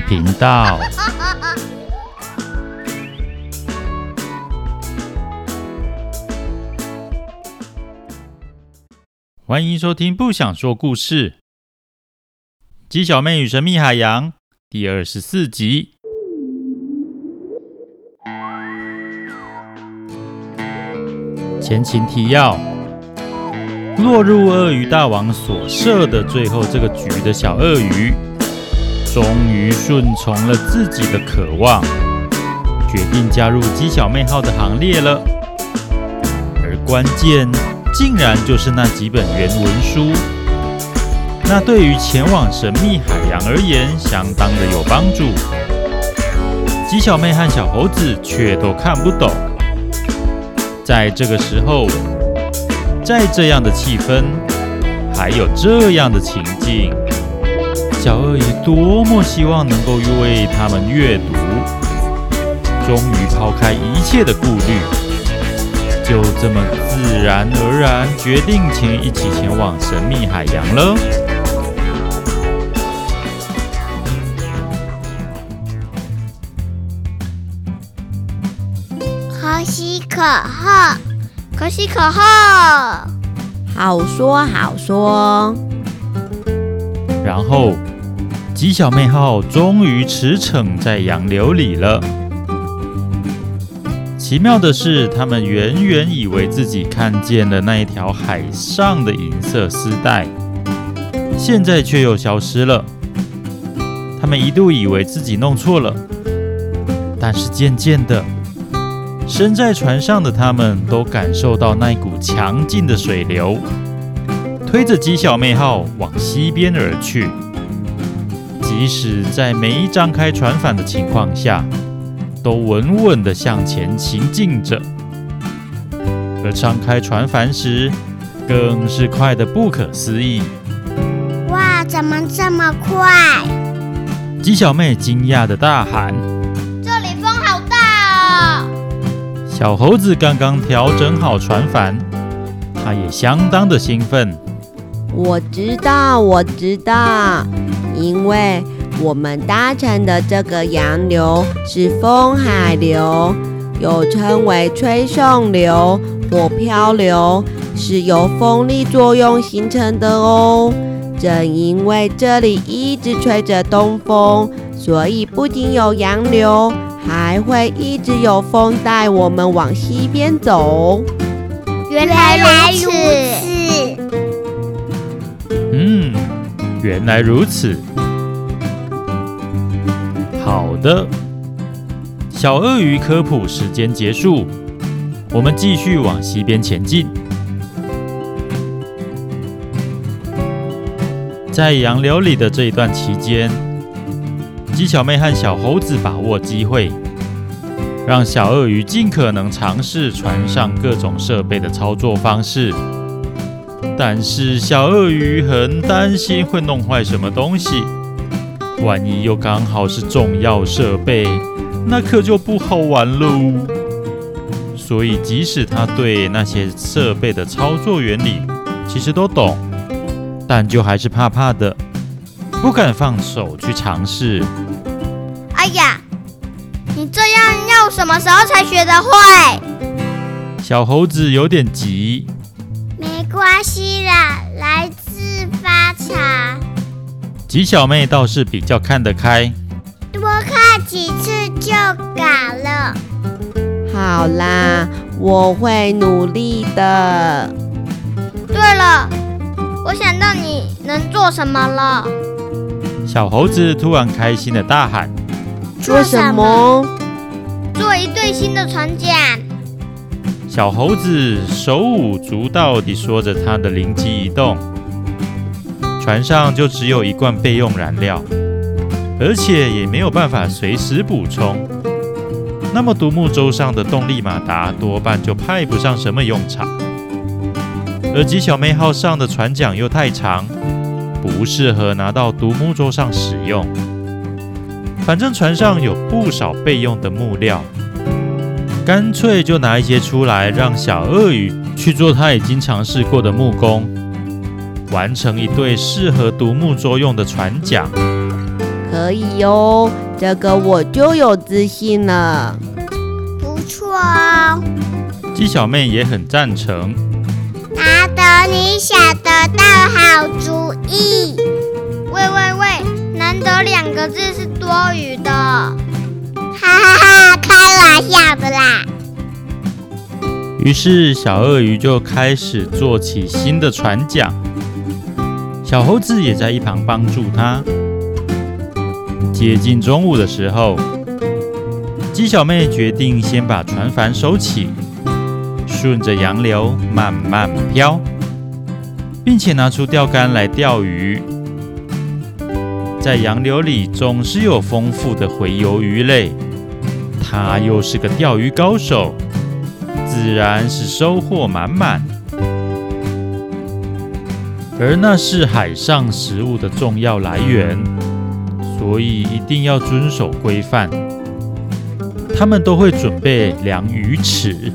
频道。欢迎收听《不想说故事》，鸡小妹与神秘海洋第二十四集。前情提要：落入鳄鱼大王所设的最后这个局的小鳄鱼，终于顺从了自己的渴望，决定加入鸡小妹号的行列了。而关键，竟然就是那几本原文书。那对于前往神秘海洋而言，相当的有帮助。鸡小妹和小猴子却都看不懂。在这个时候，在这样的气氛，还有这样的情境。小鳄鱼多么希望能够为他们阅读，终于抛开一切的顾虑，就这么自然而然决定前一起前往神秘海洋了。可喜可贺，可喜可贺，好说好说。然后。吉小妹号终于驰骋在洋流里了。奇妙的是，他们远远以为自己看见了那一条海上的银色丝带，现在却又消失了。他们一度以为自己弄错了，但是渐渐的，身在船上的他们都感受到那股强劲的水流，推着吉小妹号往西边而去。即使在没张开船帆的情况下，都稳稳地向前行进着；而张开船帆时，更是快得不可思议。哇，怎么这么快？鸡小妹惊讶地大喊：“这里风好大哦！”小猴子刚刚调整好船帆，他也相当的兴奋。我知道，我知道。因为我们搭乘的这个洋流是风海流，又称为吹送流或漂流，是由风力作用形成的哦。正因为这里一直吹着东风，所以不仅有洋流，还会一直有风带我们往西边走。原来如此。嗯。原来如此。的，小鳄鱼科普时间结束，我们继续往西边前进。在洋流里的这一段期间，鸡小妹和小猴子把握机会，让小鳄鱼尽可能尝试船上各种设备的操作方式。但是小鳄鱼很担心会弄坏什么东西，万一又刚好是重要设备，那可就不好玩喽。所以即使他对那些设备的操作原理其实都懂，但就还是怕怕的，不敢放手去尝试。哎呀，你这样要什么时候才学得会？小猴子有点急。没关系啦，来自发财。鸡小妹倒是比较看得开，多看几次就搞了。好啦，我会努力的。对了，我想到你能做什么了。小猴子突然开心的大喊：“做什么？做一对新的船桨。”小猴子手舞足蹈地说着他的灵机一动，船上就只有一罐备用燃料，而且也没有办法随时补充。那么独木舟上的动力马达多半就派不上什么用场，而吉小妹号上的船桨又太长，不适合拿到独木舟上使用。反正船上有不少备用的木料。干脆就拿一些出来，让小鳄鱼去做他已经尝试过的木工，完成一对适合独木舟用的船桨。可以哦，这个我就有自信了。不错哦，鸡小妹也很赞成。阿德，你想得到好主意。喂喂喂，难得两个字是多余的，哈哈哈，开玩笑的啦。于是小鳄鱼就开始做起新的船桨，小猴子也在一旁帮助他。接近中午的时候，鸡小妹决定先把船帆收起，顺着洋流慢慢飘，并且拿出钓竿来钓鱼。在洋流里总是有丰富的洄游鱼类，她又是个钓鱼高手。自然是收获满满，而那是海上食物的重要来源，所以一定要遵守规范。他们都会准备量鱼尺，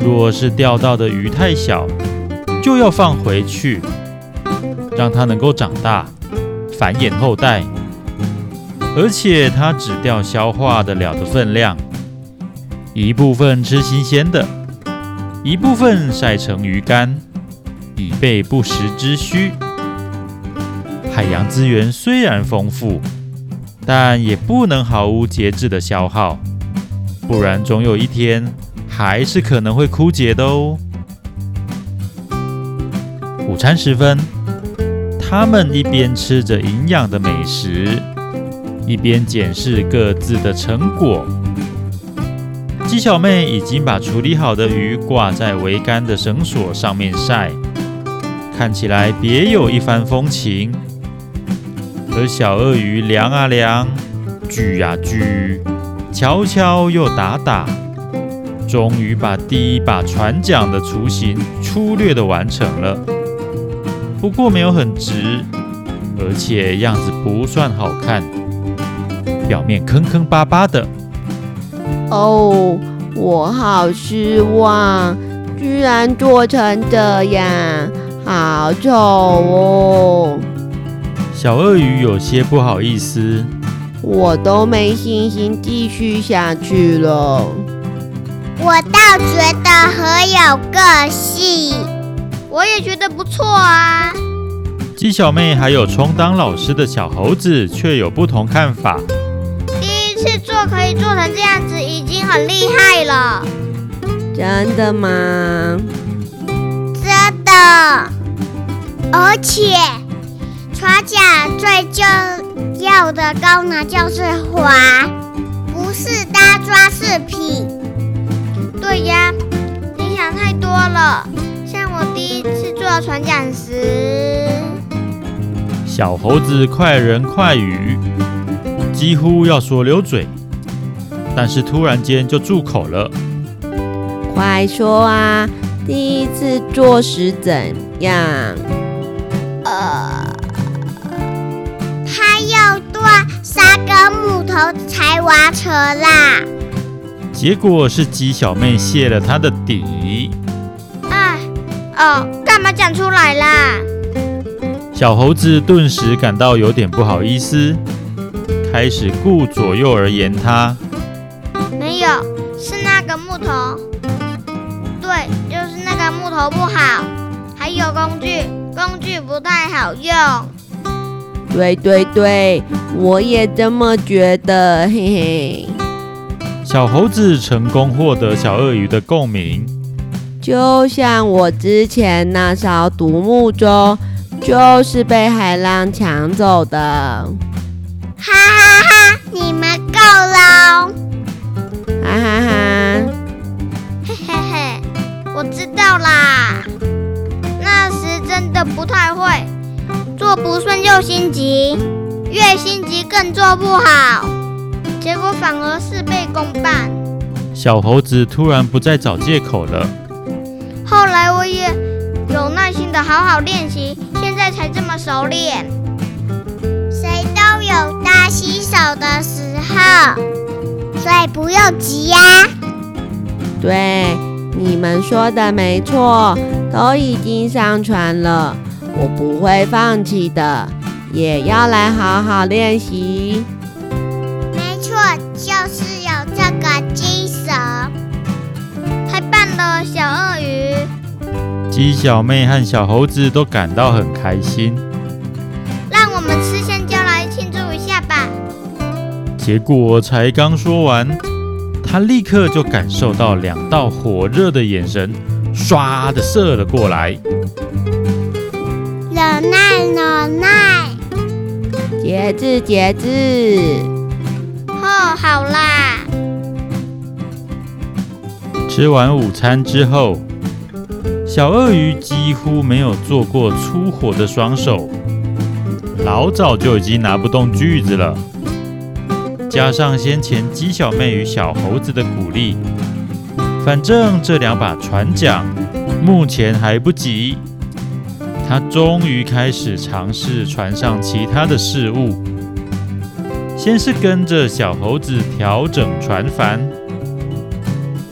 若是钓到的鱼太小，就要放回去，让它能够长大，繁衍后代。而且它只钓消化得了的分量。一部分吃新鲜的，一部分晒成鱼干，以备不时之需。海洋资源虽然丰富，但也不能毫无节制的消耗，不然总有一天还是可能会枯竭的哦。午餐时分，他们一边吃着营养的美食，一边检视各自的成果。鸡小妹已经把处理好的鱼挂在桅杆的绳索上面晒，看起来别有一番风情。而小鳄鱼量啊量，锯啊锯，敲敲又打打，终于把第一把船桨的雏形粗略地完成了。不过没有很直，而且样子不算好看，表面坑坑巴巴的。哦，我好失望，居然做成这样，好丑哦！小鳄鱼有些不好意思，我都没信心继续下去了。我倒觉得很有个性，我也觉得不错啊。鸡小妹还有充当老师的小猴子却有不同看法。第一次做可以做成这样子，已经很厉害了。真的吗？真的。而且，船桨最重要的功能就是划，不是搭装饰品。对呀，你想太多了。像我第一次做船桨时，小猴子快人快语。几乎要说溜嘴，但是突然间就住口了。快说啊！第一次做时怎样？头才完成啦。结果是鸡小妹泄了他的底。哎，哦，干嘛讲出来啦？小猴子顿时感到有点不好意思。开始顾左右而言他，没有，是那个木头，对，就是那个木头不好，还有工具，工具不太好用。对对对，我也这么觉得，嘿嘿。小猴子成功获得小鳄鱼的共鸣，就像我之前那艘独木舟，就是被海浪抢走的。哈！急，越心急更做不好，结果反而事倍功半。小猴子突然不再找借口了。后来我也有耐心的好好练习，现在才这么熟练。谁都有。洗手的时候，所以不用急呀。对，你们说的没错，都已经上传了，我不会放弃的，也要来好好练习。没错，就是有这个精神。太棒了，小鳄鱼！鸡小妹和小猴子都感到很开心。让我们吃香蕉来庆祝一下吧。结果才刚说完，他立刻就感受到两道火热的眼神，唰的射了过来。忍耐，忍耐。节制，节制。哦，好啦。吃完午餐之后，小鳄鱼几乎没有做过粗活的双手，老早就已经拿不动锯子了。加上先前鸡小妹与小猴子的鼓励，反正这两把船桨目前还不急。他终于开始尝试船上其他的事物，先是跟着小猴子调整船帆，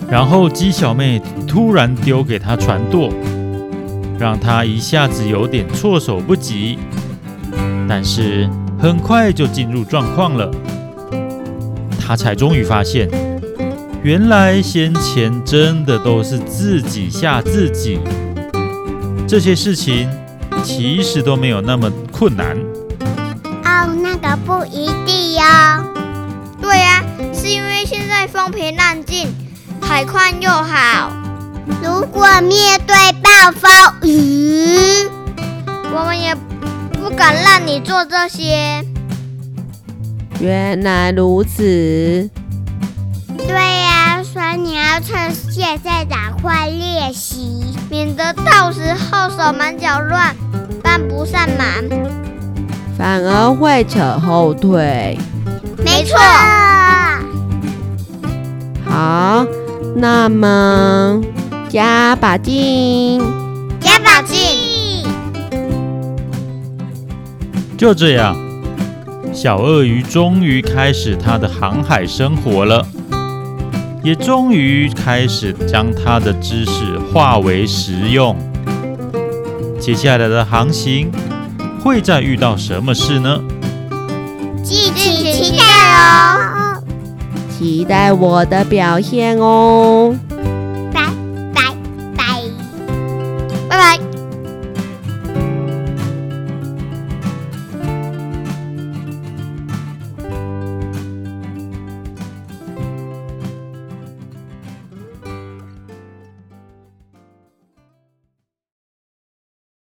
然后鸡小妹突然丢给他船舵，让他一下子有点措手不及，但是很快就进入状况了。他才终于发现，原来先前真的都是自己吓自己，这些事情。其实都没有那么困难哦，那个不一定哟。对呀、啊，是因为现在风平浪静，海况又好。如果面对暴风雨，我们也不敢让你做这些。原来如此。对呀、啊，所以你要趁现在赶快练习，免得到时候手忙脚乱。帮不上忙，反而会扯后腿。没错。好，那么加把劲，加把劲。就这样，小鳄鱼终于开始它的航海生活了，也终于开始将它的知识化为实用。接下来的航行会再遇到什么事呢？敬请期待哦！期待我的表现哦！